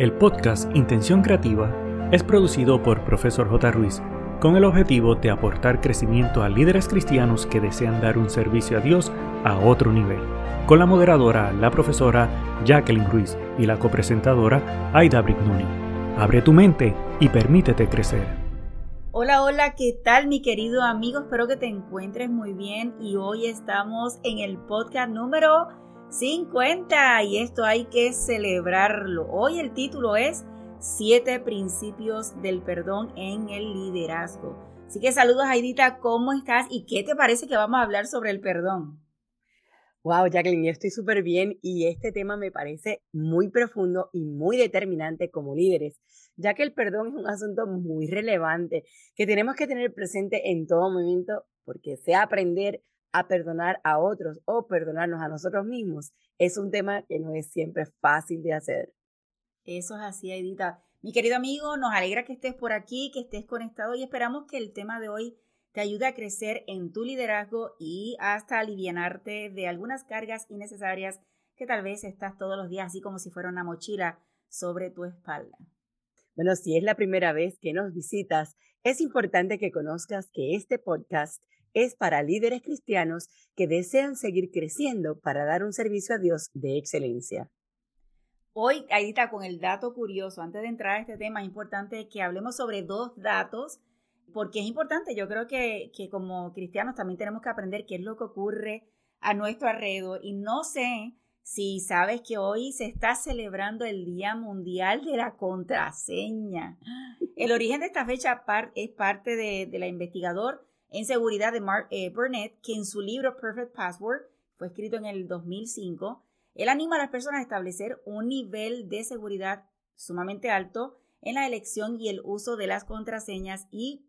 El podcast Intención Creativa es producido por Profesor J. Ruiz con el objetivo de aportar crecimiento a líderes cristianos que desean dar un servicio a Dios a otro nivel, con la moderadora, la profesora Jacqueline Ruiz y la copresentadora Aida Brignoni. Abre tu mente y permítete crecer. Hola, hola, ¿qué tal mi querido amigo? Espero que te encuentres muy bien y hoy estamos en el podcast número 50 y esto hay que celebrarlo. Hoy el título es Siete principios del perdón en el liderazgo. Así que saludos Aidita, ¿cómo estás? ¿Y qué te parece que vamos a hablar sobre el perdón? Wow, Jacqueline, yo estoy súper bien y este tema me parece muy profundo y muy determinante como líderes, ya que el perdón es un asunto muy relevante que tenemos que tener presente en todo momento porque sea aprender a perdonar a otros o perdonarnos a nosotros mismos es un tema que no es siempre fácil de hacer. Eso es así, Edita. Mi querido amigo, nos alegra que estés por aquí, que estés conectado y esperamos que el tema de hoy te ayude a crecer en tu liderazgo y hasta alivianarte de algunas cargas innecesarias que tal vez estás todos los días así como si fuera una mochila sobre tu espalda. Bueno, si es la primera vez que nos visitas, es importante que conozcas que este podcast es para líderes cristianos que desean seguir creciendo para dar un servicio a Dios de excelencia. Hoy, Aidita, con el dato curioso, antes de entrar a este tema, es importante que hablemos sobre dos datos, porque es importante, yo creo que, que como cristianos también tenemos que aprender qué es lo que ocurre a nuestro alrededor. Y no sé si sabes que hoy se está celebrando el Día Mundial de la Contraseña. El origen de esta fecha es parte de, de la investigador en seguridad de Mark eh, Burnett, que en su libro Perfect Password, fue escrito en el 2005, él anima a las personas a establecer un nivel de seguridad sumamente alto en la elección y el uso de las contraseñas y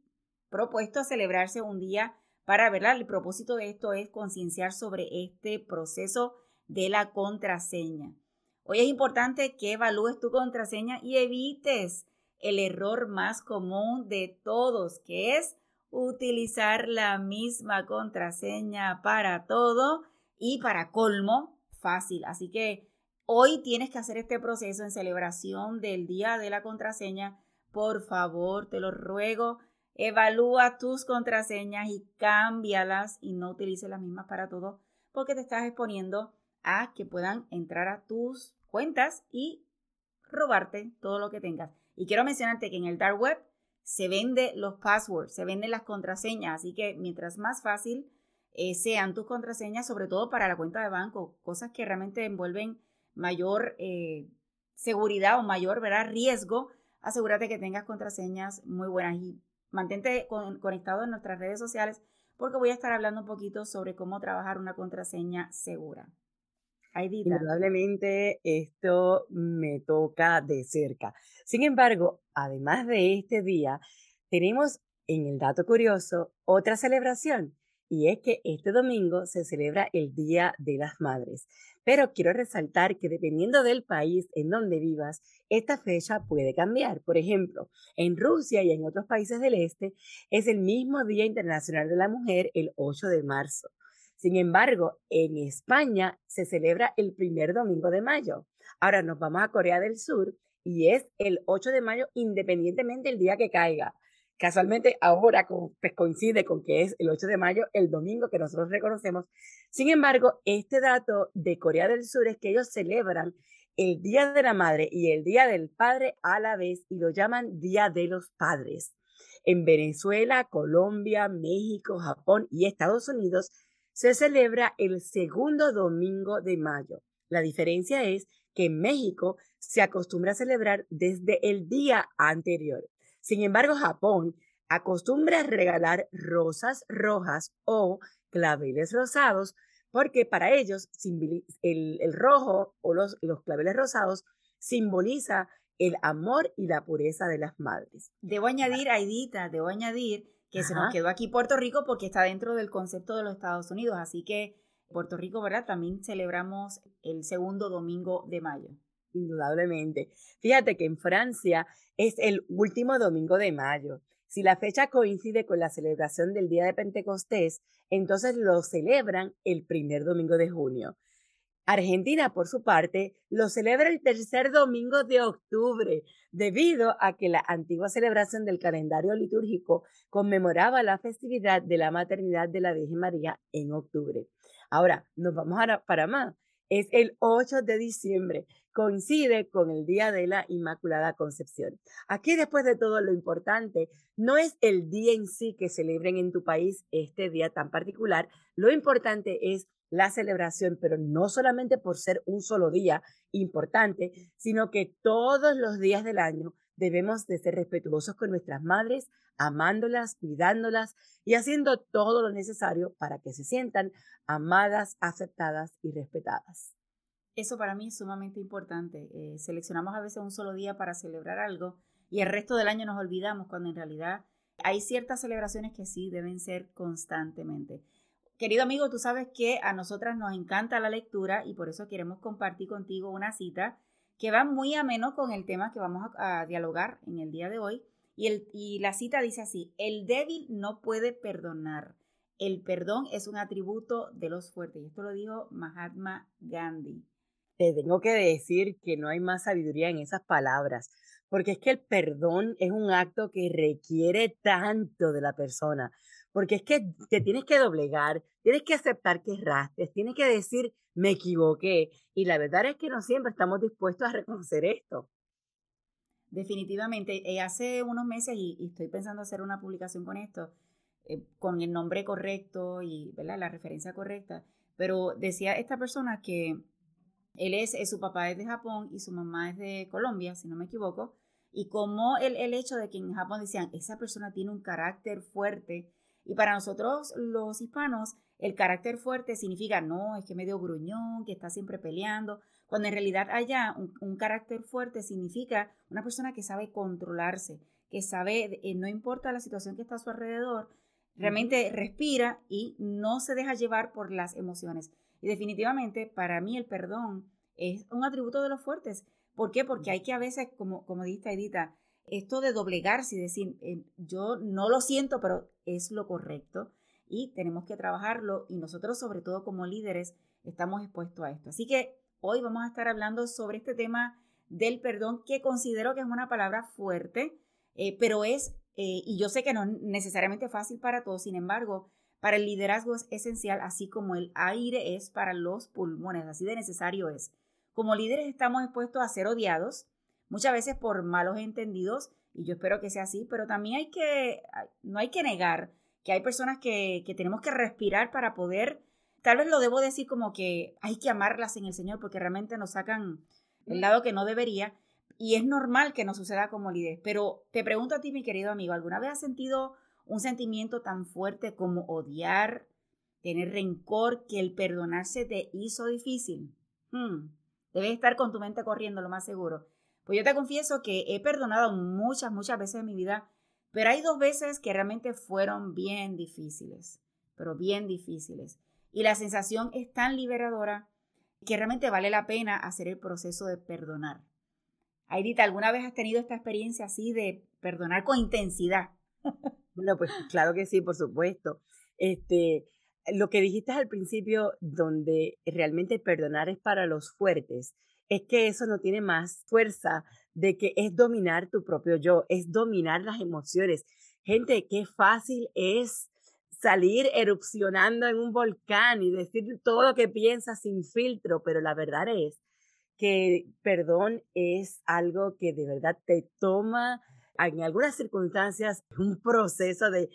propuesto a celebrarse un día para verla. El propósito de esto es concienciar sobre este proceso de la contraseña. Hoy es importante que evalúes tu contraseña y evites el error más común de todos, que es utilizar la misma contraseña para todo y para colmo, fácil. Así que hoy tienes que hacer este proceso en celebración del día de la contraseña. Por favor, te lo ruego, evalúa tus contraseñas y cámbialas y no utilices las mismas para todo porque te estás exponiendo a que puedan entrar a tus cuentas y robarte todo lo que tengas. Y quiero mencionarte que en el dark web se vende los passwords, se venden las contraseñas, así que mientras más fácil eh, sean tus contraseñas, sobre todo para la cuenta de banco, cosas que realmente envuelven mayor eh, seguridad o mayor ¿verdad? riesgo, asegúrate que tengas contraseñas muy buenas y mantente conectado en nuestras redes sociales porque voy a estar hablando un poquito sobre cómo trabajar una contraseña segura. Indudablemente esto me toca de cerca. Sin embargo, además de este día, tenemos en el dato curioso otra celebración y es que este domingo se celebra el Día de las Madres. Pero quiero resaltar que dependiendo del país en donde vivas, esta fecha puede cambiar. Por ejemplo, en Rusia y en otros países del este es el mismo Día Internacional de la Mujer, el 8 de marzo. Sin embargo, en España se celebra el primer domingo de mayo. Ahora nos vamos a Corea del Sur y es el 8 de mayo independientemente del día que caiga. Casualmente ahora pues, coincide con que es el 8 de mayo, el domingo que nosotros reconocemos. Sin embargo, este dato de Corea del Sur es que ellos celebran el Día de la Madre y el Día del Padre a la vez y lo llaman Día de los Padres. En Venezuela, Colombia, México, Japón y Estados Unidos se celebra el segundo domingo de mayo. La diferencia es que en México se acostumbra a celebrar desde el día anterior. Sin embargo, Japón acostumbra a regalar rosas rojas o claveles rosados porque para ellos el, rojo o los, los claveles rosados simboliza el amor y la pureza de las madres. Debo añadir, Aidita, debo añadir que se nos quedó aquí Puerto Rico porque está dentro del concepto de los Estados Unidos. Así que Puerto Rico, ¿verdad? También celebramos el segundo domingo de mayo. Indudablemente. Fíjate que en Francia es el último domingo de mayo. Si la fecha coincide con la celebración del día de Pentecostés, entonces lo celebran el primer domingo de junio. Argentina, por su parte, lo celebra el tercer domingo de octubre, debido a que la antigua celebración del calendario litúrgico conmemoraba la festividad de la maternidad de la Virgen María en octubre. Ahora, nos vamos a para más. Es el 8 de diciembre, coincide con el Día de la Inmaculada Concepción. Aquí, después de todo, lo importante no es el día en sí que celebren en tu país este día tan particular, lo importante es la celebración, pero no solamente por ser un solo día importante, sino que todos los días del año debemos de ser respetuosos con nuestras madres, amándolas, cuidándolas y haciendo todo lo necesario para que se sientan amadas, aceptadas y respetadas. Eso para mí es sumamente importante. Eh, seleccionamos a veces un solo día para celebrar algo y el resto del año nos olvidamos cuando en realidad hay ciertas celebraciones que sí deben ser constantemente. Querido amigo, tú sabes que a nosotras nos encanta la lectura y por eso queremos compartir contigo una cita que va muy ameno con el tema que vamos a, dialogar en el día de hoy. Y, el, y la cita dice así, el débil no puede perdonar. El perdón es un atributo de los fuertes. Y esto lo dijo Mahatma Gandhi. Te tengo que decir que no hay más sabiduría en esas palabras, porque es que el perdón es un acto que requiere tanto de la persona porque es que te tienes que doblegar, tienes que aceptar que erraste, tienes que decir, me equivoqué. Y la verdad es que no siempre estamos dispuestos a reconocer esto. Definitivamente. Eh, hace unos meses, y, estoy pensando hacer una publicación con esto, eh, con el nombre correcto y ¿verdad? la referencia correcta, pero decía esta persona que él es, su papá es de Japón y su mamá es de Colombia, si no me equivoco, y como el, el hecho de que en Japón decían, esa persona tiene un carácter fuerte, y para nosotros los hispanos, el carácter fuerte significa, no, es que medio gruñón, que está siempre peleando, cuando en realidad allá un, carácter fuerte significa una persona que sabe controlarse, que sabe, eh, no importa la situación que está a su alrededor, realmente respira y no se deja llevar por las emociones. Y definitivamente para mí el perdón es un atributo de los fuertes. ¿Por qué? Porque hay que a veces, como, como dice Edita, esto de doblegarse y decir, eh, yo no lo siento, pero es lo correcto y tenemos que trabajarlo y nosotros sobre todo como líderes estamos expuestos a esto. Así que hoy vamos a estar hablando sobre este tema del perdón que considero que es una palabra fuerte, eh, pero es, eh, y yo sé que no es necesariamente fácil para todos, sin embargo, para el liderazgo es esencial, así como el aire es para los pulmones, así de necesario es. Como líderes estamos expuestos a ser odiados, muchas veces por malos entendidos, y yo espero que sea así, pero también hay que, no hay que negar que hay personas que, que tenemos que respirar para poder, tal vez lo debo decir como que hay que amarlas en el Señor porque realmente nos sacan el lado que no debería, y es normal que nos suceda como líder. Pero te pregunto a ti, mi querido amigo, ¿alguna vez has sentido un sentimiento tan fuerte como odiar, tener rencor, que el perdonarse te hizo difícil? Hmm. Debes estar con tu mente corriendo, lo más seguro. Pues yo te confieso que he perdonado muchas, muchas veces en mi vida, pero hay dos veces que realmente fueron bien difíciles, pero bien difíciles. Y la sensación es tan liberadora que realmente vale la pena hacer el proceso de perdonar. Aidita, ¿alguna vez has tenido esta experiencia así de perdonar con intensidad? Bueno, pues claro que sí, por supuesto. Este, lo que dijiste al principio, donde realmente perdonar es para los fuertes, es que eso no tiene más fuerza de que es dominar tu propio yo, es dominar las emociones. Gente, qué fácil es salir erupcionando en un volcán y decir todo lo que piensas sin filtro, pero la verdad es que perdón es algo que de verdad te toma en algunas circunstancias un proceso de,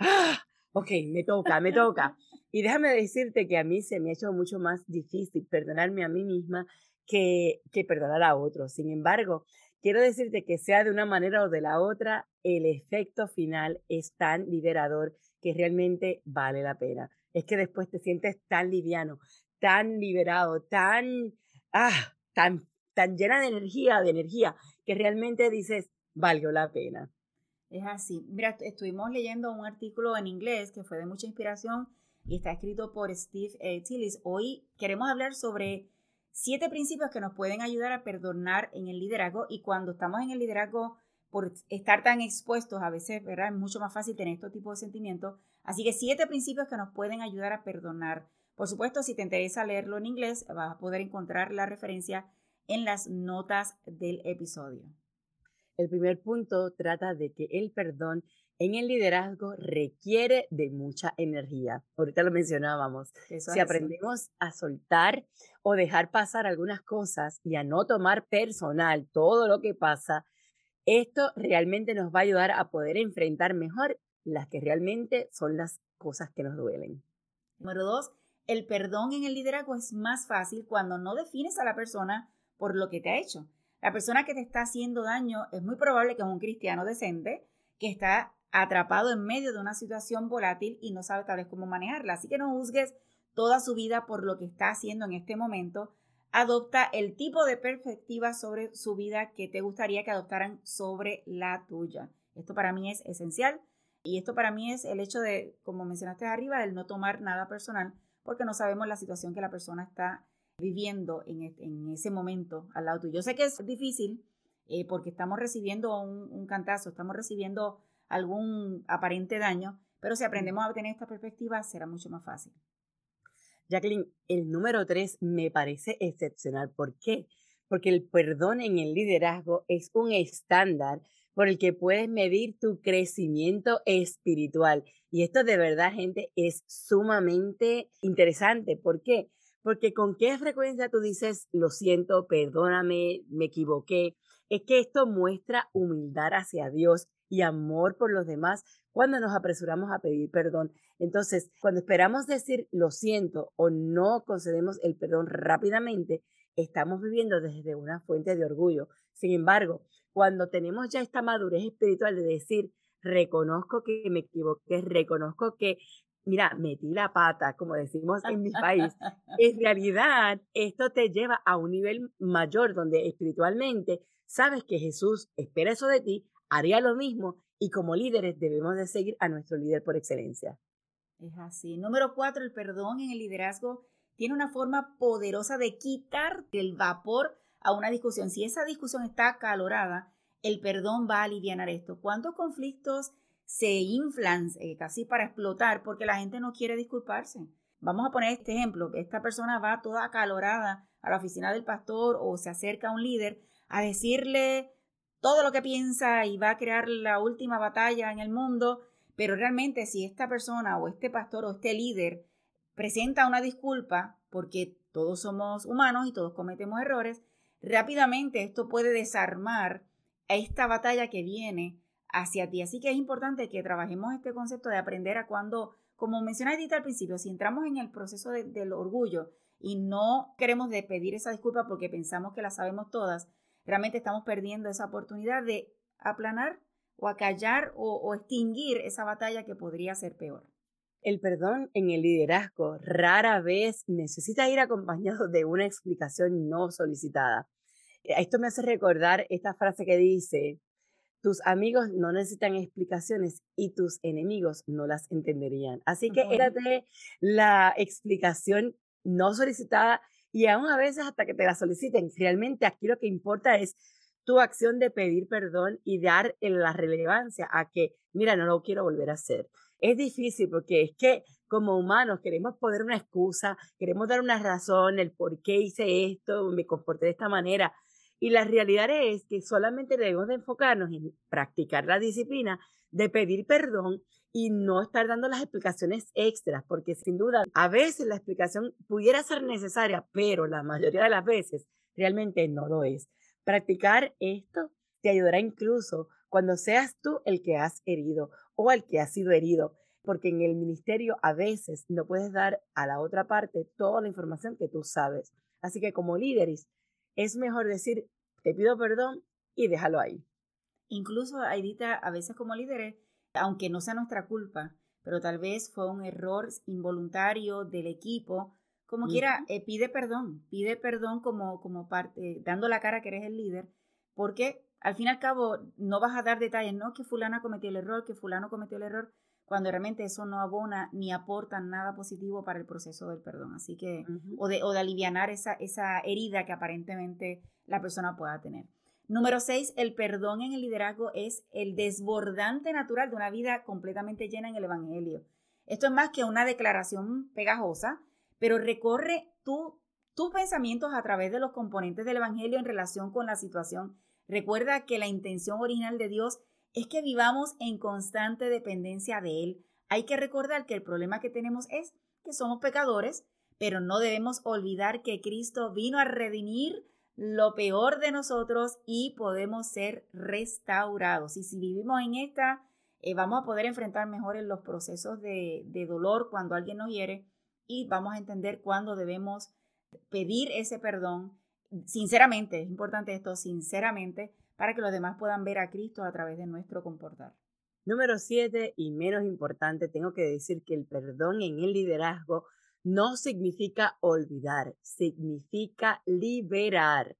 ah, ok, me toca, me toca. Y déjame decirte que a mí se me ha hecho mucho más difícil perdonarme a mí misma que, perdonar a otros. Sin embargo, quiero decirte que sea de una manera o de la otra, el efecto final es tan liberador que realmente vale la pena. Es que después te sientes tan liviano, tan liberado, tan, ah, tan, tan llena de energía, de energía, que realmente dices, valió la pena. Es así. Mira, estuvimos leyendo un artículo en inglés que fue de mucha inspiración y está escrito por Steve eh, Tillis. Hoy queremos hablar sobre siete principios que nos pueden ayudar a perdonar en el liderazgo y cuando estamos en el liderazgo por estar tan expuestos a veces, ¿verdad? Es mucho más fácil tener este tipo de sentimientos. Así que siete principios que nos pueden ayudar a perdonar. Por supuesto, si te interesa leerlo en inglés, vas a poder encontrar la referencia en las notas del episodio. El primer punto trata de que el perdón en el liderazgo requiere de mucha energía. Ahorita lo mencionábamos. si aprendemos a soltar o dejar pasar algunas cosas y a no tomar personal todo lo que pasa, esto realmente nos va a ayudar a poder enfrentar mejor las que realmente son las cosas que nos duelen. Número dos, el perdón en el liderazgo es más fácil cuando no defines a la persona por lo que te ha hecho. La persona que te está haciendo daño es muy probable que es un cristiano decente que está atrapado en medio de una situación volátil y no sabe tal vez cómo manejarla. Así que no juzgues toda su vida por lo que está haciendo en este momento. Adopta el tipo de perspectiva sobre su vida que te gustaría que adoptaran sobre la tuya. Esto para mí es esencial y esto para mí es el hecho de, como mencionaste arriba, el no tomar nada personal porque no sabemos la situación que la persona está viviendo en, ese momento al lado tuyo. Yo sé que es difícil eh, porque estamos recibiendo un, cantazo, estamos recibiendo algún aparente daño, pero si aprendemos a tener esta perspectiva será mucho más fácil. Jacqueline, el número tres me parece excepcional. ¿Por qué? Porque el perdón en el liderazgo es un estándar por el que puedes medir tu crecimiento espiritual. Y esto de verdad, gente, es sumamente interesante. ¿Por qué? Porque con qué frecuencia tú dices, lo siento, perdóname, me equivoqué. Es que esto muestra humildad hacia Dios y amor por los demás cuando nos apresuramos a pedir perdón. Entonces, cuando esperamos decir lo siento o no concedemos el perdón rápidamente, estamos viviendo desde una fuente de orgullo. Sin embargo, cuando tenemos ya esta madurez espiritual de decir, reconozco que me equivoqué, reconozco que mira, metí la pata, como decimos en mi país, en realidad esto te lleva a un nivel mayor donde espiritualmente sabes que Jesús espera eso de ti, haría lo mismo y como líderes debemos de seguir a nuestro líder por excelencia. Es así. Número cuatro, el perdón en el liderazgo tiene una forma poderosa de quitar el vapor a una discusión. Si esa discusión está acalorada, el perdón va a aliviar esto. ¿Cuántos conflictos se inflan eh, casi para explotar porque la gente no quiere disculparse. Vamos a poner este ejemplo. Esta persona va toda acalorada a la oficina del pastor o se acerca a un líder a decirle todo lo que piensa y va a crear la última batalla en el mundo, pero realmente si esta persona o este pastor o este líder presenta una disculpa, porque todos somos humanos y todos cometemos errores, rápidamente esto puede desarmar a esta batalla que viene hacia ti. Así que es importante que trabajemos este concepto de aprender a cuando, como mencionaste al principio, si entramos en el proceso del orgullo y no queremos de pedir esa disculpa porque pensamos que la sabemos todas, realmente estamos perdiendo esa oportunidad de aplanar o acallar o, o extinguir esa batalla que podría ser peor. El perdón en el liderazgo rara vez necesita ir acompañado de una explicación no solicitada. Esto me hace recordar esta frase que dice, tus amigos no necesitan explicaciones y tus enemigos no las entenderían. Así que érate la explicación no solicitada y aún a veces hasta que te la soliciten. Realmente aquí lo que importa es tu acción de pedir perdón y dar la relevancia a que, mira, no lo quiero volver a hacer. Es difícil porque es que como humanos queremos poner una excusa, queremos dar una razón, el por qué hice esto, me comporté de esta manera, y la realidad es que solamente debemos de enfocarnos en practicar la disciplina de pedir perdón y no estar dando las explicaciones extras, porque sin duda a veces la explicación pudiera ser necesaria, pero la mayoría de las veces realmente no lo es. Practicar esto te ayudará incluso cuando seas tú el que has herido o el que ha sido herido, porque en el ministerio a veces no puedes dar a la otra parte toda la información que tú sabes. Así que como líderes es mejor decir, te pido perdón y déjalo ahí. Incluso, Aidita, a veces como líderes, aunque no sea nuestra culpa, pero tal vez fue un error involuntario del equipo, como quiera, eh, pide perdón, pide perdón como, como parte, dando la cara que eres el líder, porque al fin y al cabo no vas a dar detalles, no que fulana cometió el error, que fulano cometió el error, cuando realmente eso no abona ni aporta nada positivo para el proceso del perdón. Así que, o, de, o de aliviar esa, esa herida que aparentemente la persona pueda tener. Número seis, el perdón en el liderazgo es el desbordante natural de una vida completamente llena en el Evangelio. Esto es más que una declaración pegajosa, pero recorre tú, tus pensamientos a través de los componentes del Evangelio en relación con la situación. Recuerda que la intención original de Dios es que vivamos en constante dependencia de Él. Hay que recordar que el problema que tenemos es que somos pecadores, pero no debemos olvidar que Cristo vino a redimir lo peor de nosotros y podemos ser restaurados. Y si vivimos en esta, eh, vamos a poder enfrentar mejor los procesos de, de dolor cuando alguien nos hiere y vamos a entender cuándo debemos pedir ese perdón. Sinceramente, es importante esto, sinceramente, para que los demás puedan ver a Cristo a través de nuestro comportar. Número siete, y menos importante, tengo que decir que el perdón en el liderazgo no significa olvidar, significa liberar.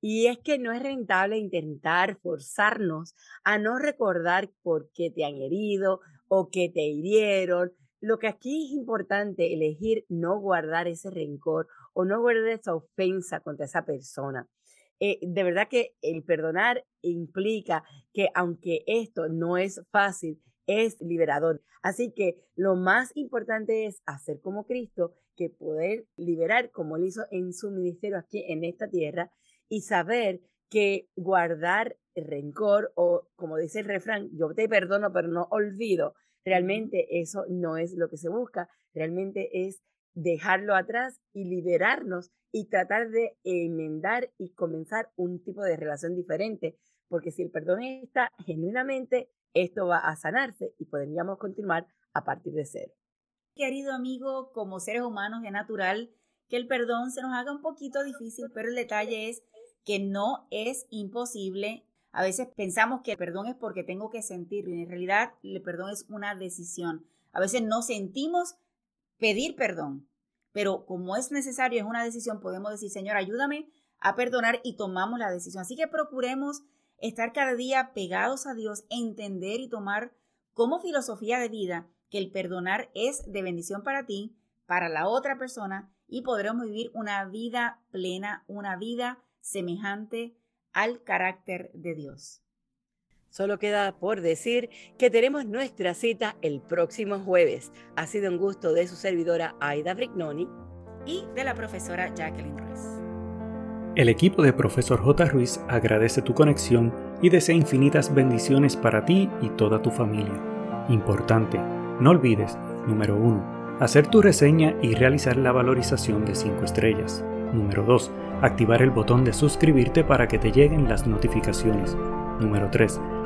Y es que no es rentable intentar forzarnos a no recordar por qué te han herido o que te hirieron. Lo que aquí es importante, elegir no guardar ese rencor o no guardar esa ofensa contra esa persona. Eh, de verdad que el perdonar implica que aunque esto no es fácil, es liberador. Así que lo más importante es hacer como Cristo, que poder liberar como él hizo en su ministerio aquí en esta tierra y saber que guardar rencor o como dice el refrán, yo te perdono pero no olvido, realmente eso no es lo que se busca, realmente es dejarlo atrás y liberarnos y tratar de enmendar y comenzar un tipo de relación diferente, porque si el perdón está genuinamente esto va a sanarse y podríamos continuar a partir de cero. Querido amigo, como seres humanos es natural que el perdón se nos haga un poquito difícil, pero el detalle es que no es imposible. A veces pensamos que el perdón es porque tengo que sentirlo y en realidad el perdón es una decisión. A veces no sentimos pedir perdón, pero como es necesario, es una decisión, podemos decir, Señor, ayúdame a perdonar y tomamos la decisión. Así que procuremos estar cada día pegados a Dios, entender y tomar como filosofía de vida que el perdonar es de bendición para ti, para la otra persona y podremos vivir una vida plena, una vida semejante al carácter de Dios. Solo queda por decir que tenemos nuestra cita el próximo jueves. Ha sido un gusto de su servidora Aida Brignoni y de la profesora Jacqueline Ruiz. El equipo de Profesor J. Ruiz agradece tu conexión y desea infinitas bendiciones para ti y toda tu familia. Importante, no olvides, número 1, hacer tu reseña y realizar la valorización de 5 estrellas. Número 2, activar el botón de suscribirte para que te lleguen las notificaciones. Número 3,